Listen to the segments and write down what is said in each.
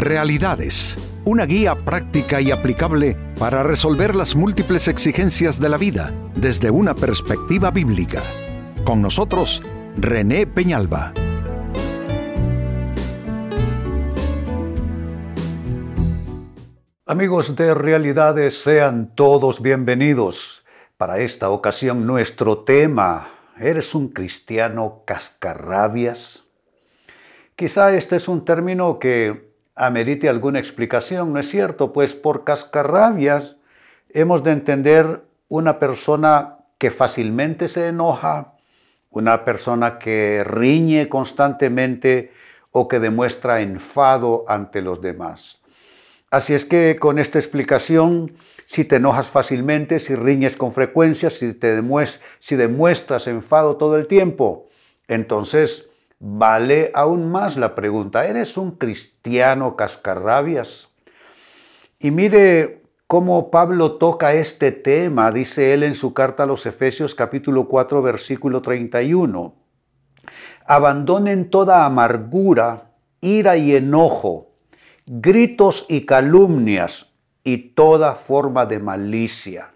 Realidades, una guía práctica y aplicable para resolver las múltiples exigencias de la vida desde una perspectiva bíblica. Con nosotros, René Peñalba. Amigos de Realidades, sean todos bienvenidos. Para esta ocasión nuestro tema, ¿eres un cristiano cascarrabias? Quizá este es un término que amerite alguna explicación, ¿no es cierto? Pues por cascarrabias hemos de entender una persona que fácilmente se enoja, una persona que riñe constantemente o que demuestra enfado ante los demás. Así es que con esta explicación, si te enojas fácilmente, si riñes con frecuencia, si, te si demuestras enfado todo el tiempo, entonces vale aún más la pregunta, ¿eres un cristiano cascarrabias? Y mire cómo Pablo toca este tema, dice él en su carta a los Efesios capítulo 4 versículo 31. Abandonen toda amargura, ira y enojo, gritos y calumnias y toda forma de malicia.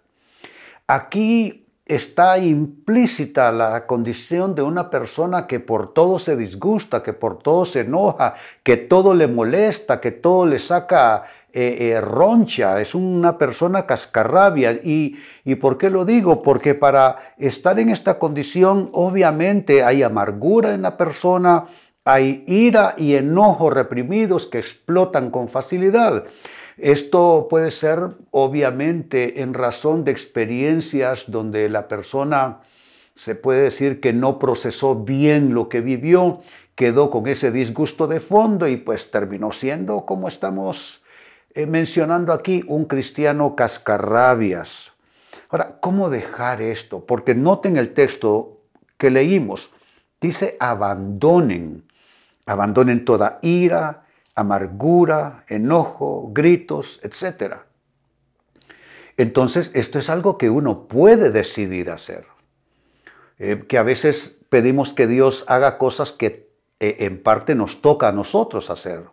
Aquí está implícita la condición de una persona que por todo se disgusta, que por todo se enoja, que todo le molesta, que todo le saca eh, eh, roncha, es una persona cascarrabia. ¿Y, ¿Y por qué lo digo? Porque para estar en esta condición obviamente hay amargura en la persona, hay ira y enojo reprimidos que explotan con facilidad. Esto puede ser obviamente en razón de experiencias donde la persona se puede decir que no procesó bien lo que vivió, quedó con ese disgusto de fondo y pues terminó siendo, como estamos eh, mencionando aquí, un cristiano cascarrabias. Ahora, ¿cómo dejar esto? Porque noten el texto que leímos. Dice abandonen, abandonen toda ira, amargura, enojo, gritos, etc. Entonces, esto es algo que uno puede decidir hacer. Eh, que a veces pedimos que Dios haga cosas que eh, en parte nos toca a nosotros hacer.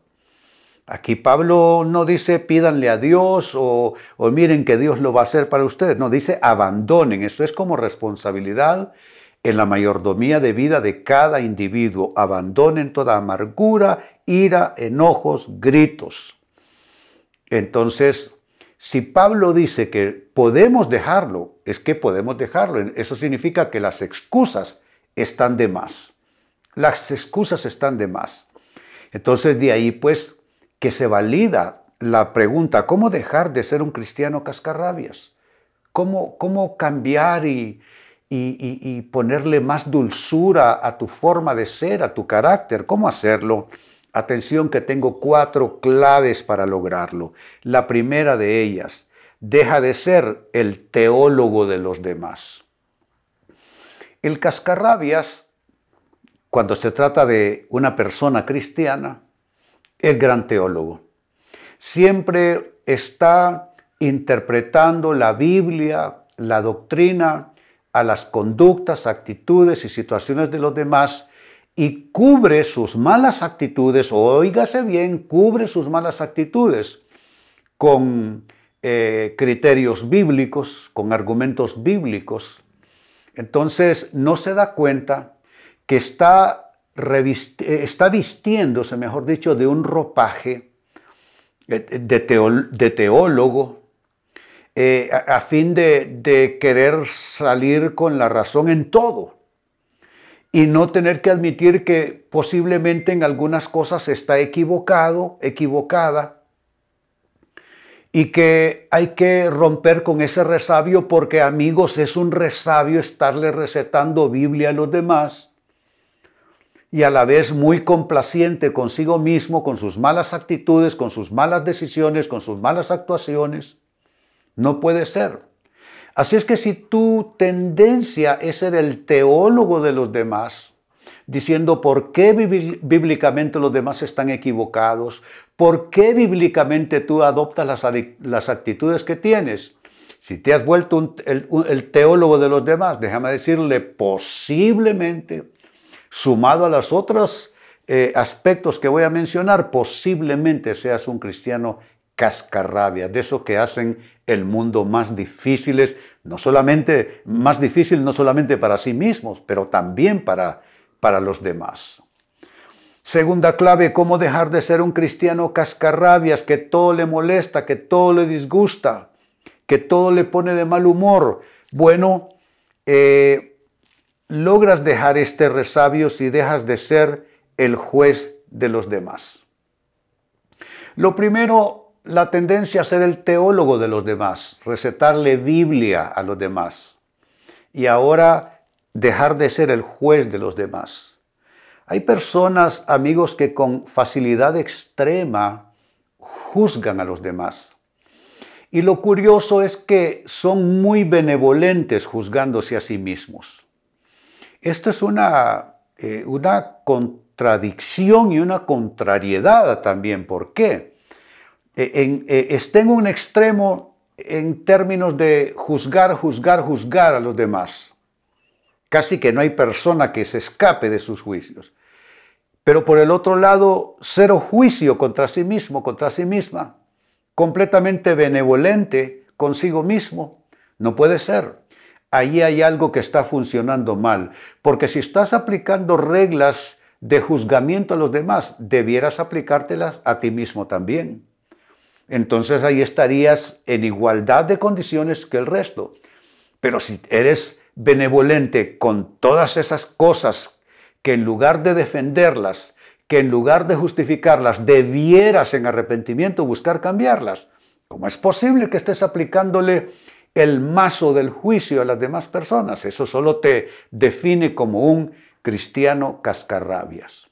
Aquí Pablo no dice pídanle a Dios o, o miren que Dios lo va a hacer para ustedes. No, dice abandonen. Esto es como responsabilidad en la mayordomía de vida de cada individuo. Abandonen toda amargura, ira, enojos, gritos. Entonces, si Pablo dice que podemos dejarlo, es que podemos dejarlo. Eso significa que las excusas están de más. Las excusas están de más. Entonces, de ahí pues que se valida la pregunta, ¿cómo dejar de ser un cristiano cascarrabias? ¿Cómo, cómo cambiar y, y, ponerle más dulzura a tu forma de ser, a tu carácter. ¿Cómo hacerlo? Atención que tengo cuatro claves para lograrlo. La primera de ellas, deja de ser el teólogo de los demás. El cascarrabias, cuando se trata de una persona cristiana, es gran teólogo. Siempre está interpretando la Biblia, la doctrina, a las conductas, actitudes y situaciones de los demás y cubre sus malas actitudes, oígase bien, cubre sus malas actitudes con eh, criterios bíblicos, con argumentos bíblicos. Entonces no se da cuenta que está, está vistiéndose, mejor dicho, de un ropaje eh, de, de teólogo, eh, a, fin de, querer salir con la razón en todo y no tener que admitir que posiblemente en algunas cosas está equivocado, equivocada, y que hay que romper con ese resabio porque amigos es un resabio estarle recetando Biblia a los demás y a la vez muy complaciente consigo mismo, con sus malas actitudes, con sus malas decisiones, con sus malas actuaciones. No puede ser. Así es que si tu tendencia es ser el teólogo de los demás, diciendo por qué bíblicamente los demás están equivocados, por qué bíblicamente tú adoptas las, actitudes que tienes, si te has vuelto el, teólogo de los demás, déjame decirle, posiblemente, sumado a las otras eh, aspectos que voy a mencionar, posiblemente seas un cristiano cascarrabia, de eso que hacen el mundo más difíciles, no solamente más difícil no solamente para sí mismos, pero también para, para los demás. Segunda clave, cómo dejar de ser un cristiano cascarrabias, que todo le molesta, que todo le disgusta, que todo le pone de mal humor. Bueno, eh, logras dejar este resabio si dejas de ser el juez de los demás. Lo primero, la tendencia a ser el teólogo de los demás, recetarle Biblia a los demás. Y ahora dejar de ser el juez de los demás. Hay personas, amigos, que con facilidad extrema juzgan a los demás. Y lo curioso es que son muy benevolentes juzgándose a sí mismos. Esto es una, eh, una contradicción y una contrariedad también. ¿Por qué? E, en, e, está en un extremo en términos de juzgar, juzgar, juzgar a los demás. Casi que no hay persona que se escape de sus juicios. Pero por el otro lado, cero juicio contra sí mismo, contra sí misma, completamente benevolente consigo mismo, no puede ser. Allí hay algo que está funcionando mal, porque si estás aplicando reglas de juzgamiento a los demás, debieras aplicártelas a ti mismo también. Entonces ahí estarías en igualdad de condiciones que el resto. Pero si eres benevolente con todas esas cosas que en lugar de defenderlas, que en lugar de justificarlas, debieras en arrepentimiento buscar cambiarlas. ¿Cómo es posible que estés aplicándole el mazo del juicio a las demás personas? Eso solo te define como un cristiano cascarrabias.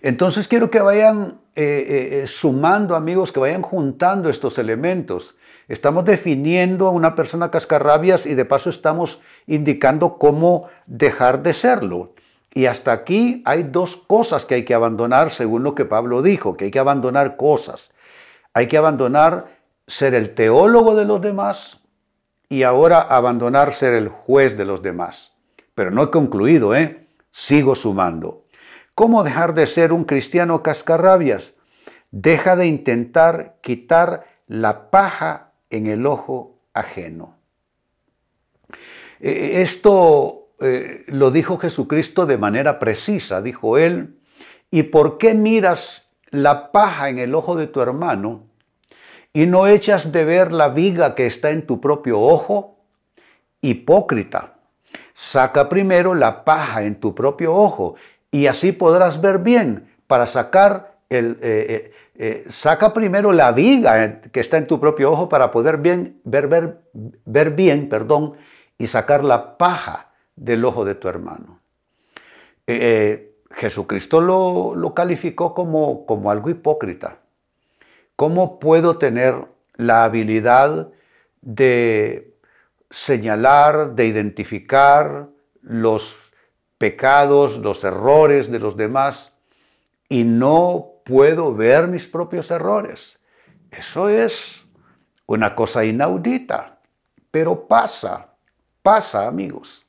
Entonces quiero que vayan eh, eh, eh, sumando, amigos, que vayan juntando estos elementos. Estamos definiendo a una persona cascarrabias y de paso estamos indicando cómo dejar de serlo. Y hasta aquí hay dos cosas que hay que abandonar, según lo que Pablo dijo, que hay que abandonar cosas. Hay que abandonar ser el teólogo de los demás y ahora abandonar ser el juez de los demás. Pero no he concluido, ¿eh? Sigo sumando. ¿Cómo dejar de ser un cristiano cascarrabias? Deja de intentar quitar la paja en el ojo ajeno. Eh, esto eh, lo dijo Jesucristo de manera precisa. Dijo él, ¿y por qué miras la paja en el ojo de tu hermano y no echas de ver la viga que está en tu propio ojo? Hipócrita, saca primero la paja en tu propio ojo y así podrás ver bien para sacar el... Eh, eh, saca primero la viga que está en tu propio ojo para poder bien, ver, ver, ver bien perdón, y sacar la paja del ojo de tu hermano. Eh, eh, Jesucristo lo, lo calificó como, como algo hipócrita. ¿Cómo puedo tener la habilidad de señalar, de identificar los pecados, los errores de los demás y no puedo ver mis propios errores? Eso es una cosa inaudita, pero pasa, pasa amigos.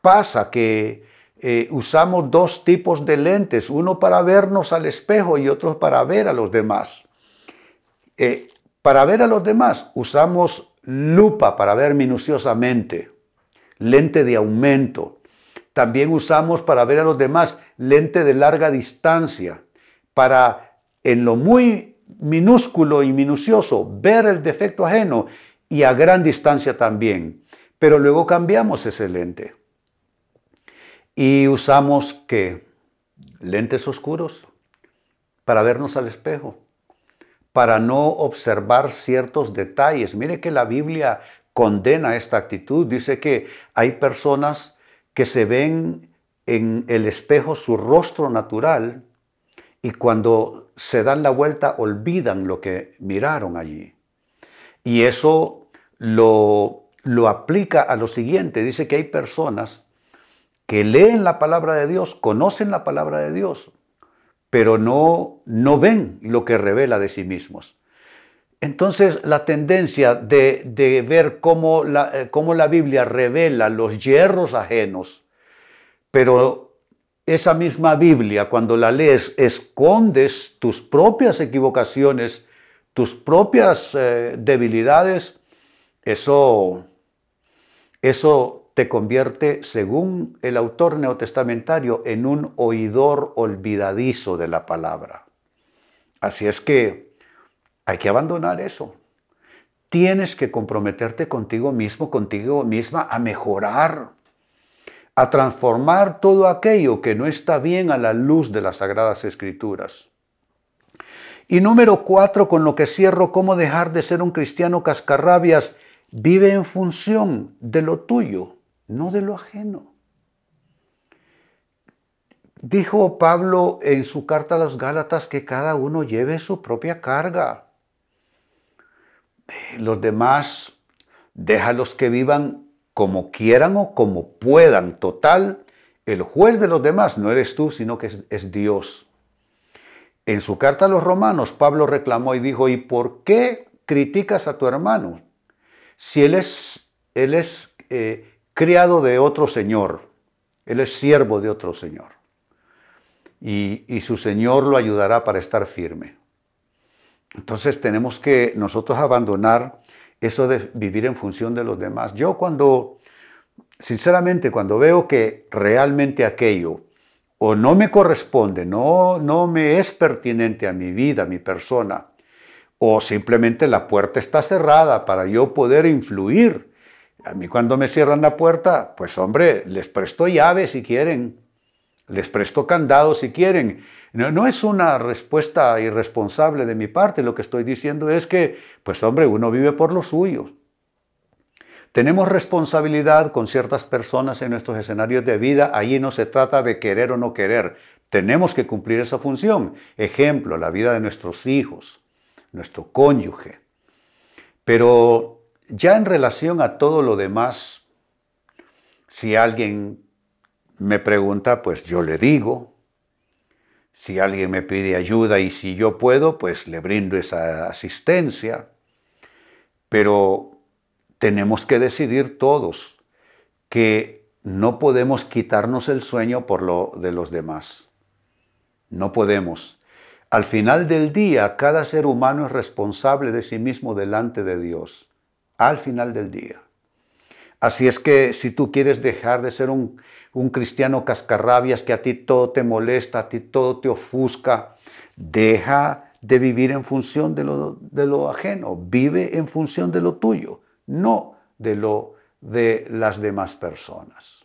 Pasa que eh, usamos dos tipos de lentes, uno para vernos al espejo y otro para ver a los demás. Eh, para ver a los demás usamos lupa para ver minuciosamente, lente de aumento. También usamos para ver a los demás lente de larga distancia, para en lo muy minúsculo y minucioso ver el defecto ajeno y a gran distancia también. Pero luego cambiamos ese lente. Y usamos que lentes oscuros para vernos al espejo, para no observar ciertos detalles. Mire que la Biblia condena esta actitud. Dice que hay personas que se ven en el espejo su rostro natural y cuando se dan la vuelta olvidan lo que miraron allí. Y eso lo, lo aplica a lo siguiente. Dice que hay personas que leen la palabra de Dios, conocen la palabra de Dios, pero no, no ven lo que revela de sí mismos. Entonces la tendencia de, ver cómo la, eh, cómo la Biblia revela los hierros ajenos, pero esa misma Biblia, cuando la lees, escondes tus propias equivocaciones, tus propias eh, debilidades, eso, eso te convierte, según el autor neotestamentario, en un oidor olvidadizo de la palabra. Así es que hay que abandonar eso. Tienes que comprometerte contigo mismo, contigo misma, a mejorar, a transformar todo aquello que no está bien a la luz de las Sagradas Escrituras. Y número cuatro, con lo que cierro, cómo dejar de ser un cristiano cascarrabias, vive en función de lo tuyo, no de lo ajeno. Dijo Pablo en su carta a los Gálatas que cada uno lleve su propia carga. Los demás, déjalos que vivan como quieran o como puedan. Total, el juez de los demás no eres tú, sino que es, Dios. En su carta a los romanos, Pablo reclamó y dijo, ¿y por qué criticas a tu hermano? Si él es, él es eh, criado de otro Señor, él es siervo de otro Señor. Y, y su Señor lo ayudará para estar firme. Entonces tenemos que nosotros abandonar eso de vivir en función de los demás. Yo cuando, sinceramente, cuando veo que realmente aquello o no me corresponde, no, no me es pertinente a mi vida, a mi persona, o simplemente la puerta está cerrada para yo poder influir. A mí cuando me cierran la puerta, pues hombre, les presto llave si quieren, les presto candado si quieren, no, es una respuesta irresponsable de mi parte, lo que estoy diciendo es que, pues hombre, uno vive por lo suyo. Tenemos responsabilidad con ciertas personas en nuestros escenarios de vida, allí no se trata de querer o no querer, tenemos que cumplir esa función. Ejemplo, la vida de nuestros hijos, nuestro cónyuge. Pero ya en relación a todo lo demás, si alguien me pregunta, pues yo le digo, si alguien me pide ayuda y si yo puedo, pues le brindo esa asistencia. Pero tenemos que decidir todos que no podemos quitarnos el sueño por lo de los demás. No podemos. Al final del día, cada ser humano es responsable de sí mismo delante de Dios. Al final del día. Así es que si tú quieres dejar de ser un un cristiano cascarrabias que a ti todo te molesta, a ti todo te ofusca. Deja de vivir en función de lo, de lo ajeno, vive en función de lo tuyo, no de lo de las demás personas.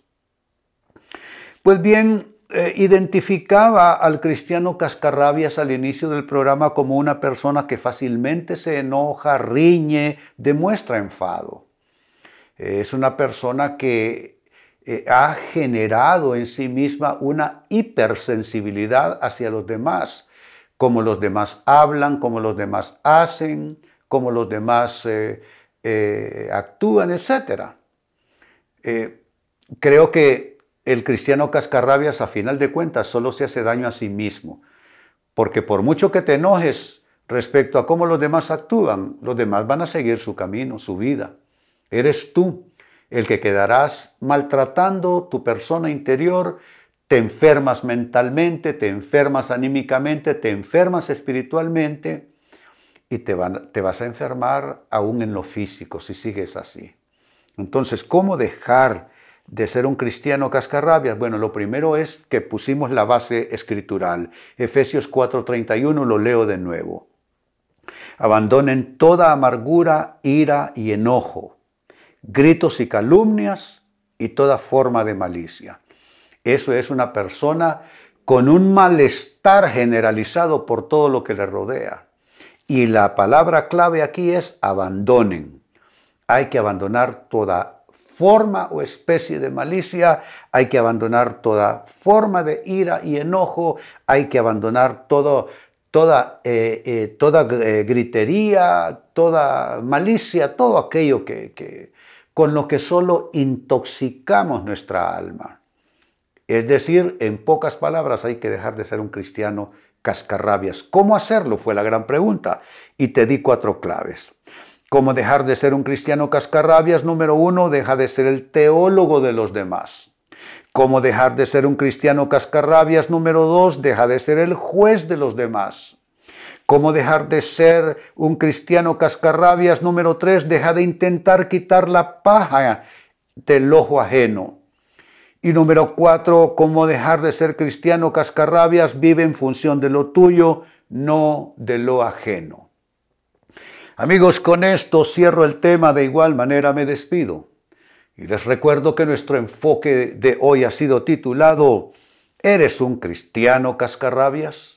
Pues bien, eh, identificaba al cristiano cascarrabias al inicio del programa como una persona que fácilmente se enoja, riñe, demuestra enfado. Es una persona que eh, ha generado en sí misma una hipersensibilidad hacia los demás, como los demás hablan, como los demás hacen, como los demás eh, eh, actúan, etc. creo que el cristiano cascarrabias a final de cuentas solo se hace daño a sí mismo, porque por mucho que te enojes respecto a cómo los demás actúan, los demás van a seguir su camino, su vida. Eres tú el que quedarás maltratando tu persona interior, te enfermas mentalmente, te enfermas anímicamente, te enfermas espiritualmente y te, vas a enfermar aún en lo físico si sigues así. Entonces, ¿cómo dejar de ser un cristiano cascarrabias? Bueno, lo primero es que pusimos la base escritural. Efesios 4:31 lo leo de nuevo. Abandonen toda amargura, ira y enojo gritos y calumnias y toda forma de malicia. Eso es una persona con un malestar generalizado por todo lo que le rodea. Y la palabra clave aquí es abandonen. Hay que abandonar toda forma o especie de malicia, hay que abandonar toda forma de ira y enojo, hay que abandonar toda, eh, eh, toda eh, gritería, toda malicia, todo aquello que, con lo que solo intoxicamos nuestra alma. Es decir, en pocas palabras hay que dejar de ser un cristiano cascarrabias. ¿Cómo hacerlo? Fue la gran pregunta. Y te di cuatro claves. ¿Cómo dejar de ser un cristiano cascarrabias? Número uno, deja de ser el teólogo de los demás. Cómo dejar de ser un cristiano cascarrabias. Número dos, deja de ser el juez de los demás. Cómo dejar de ser un cristiano cascarrabias. Número tres, deja de intentar quitar la paja del ojo ajeno. Y número cuatro, cómo dejar de ser cristiano cascarrabias, vive en función de lo tuyo, no de lo ajeno. Amigos, con esto cierro el tema, de igual manera me despido. Y les recuerdo que nuestro enfoque de hoy ha sido titulado ¿Eres un cristiano cascarrabias?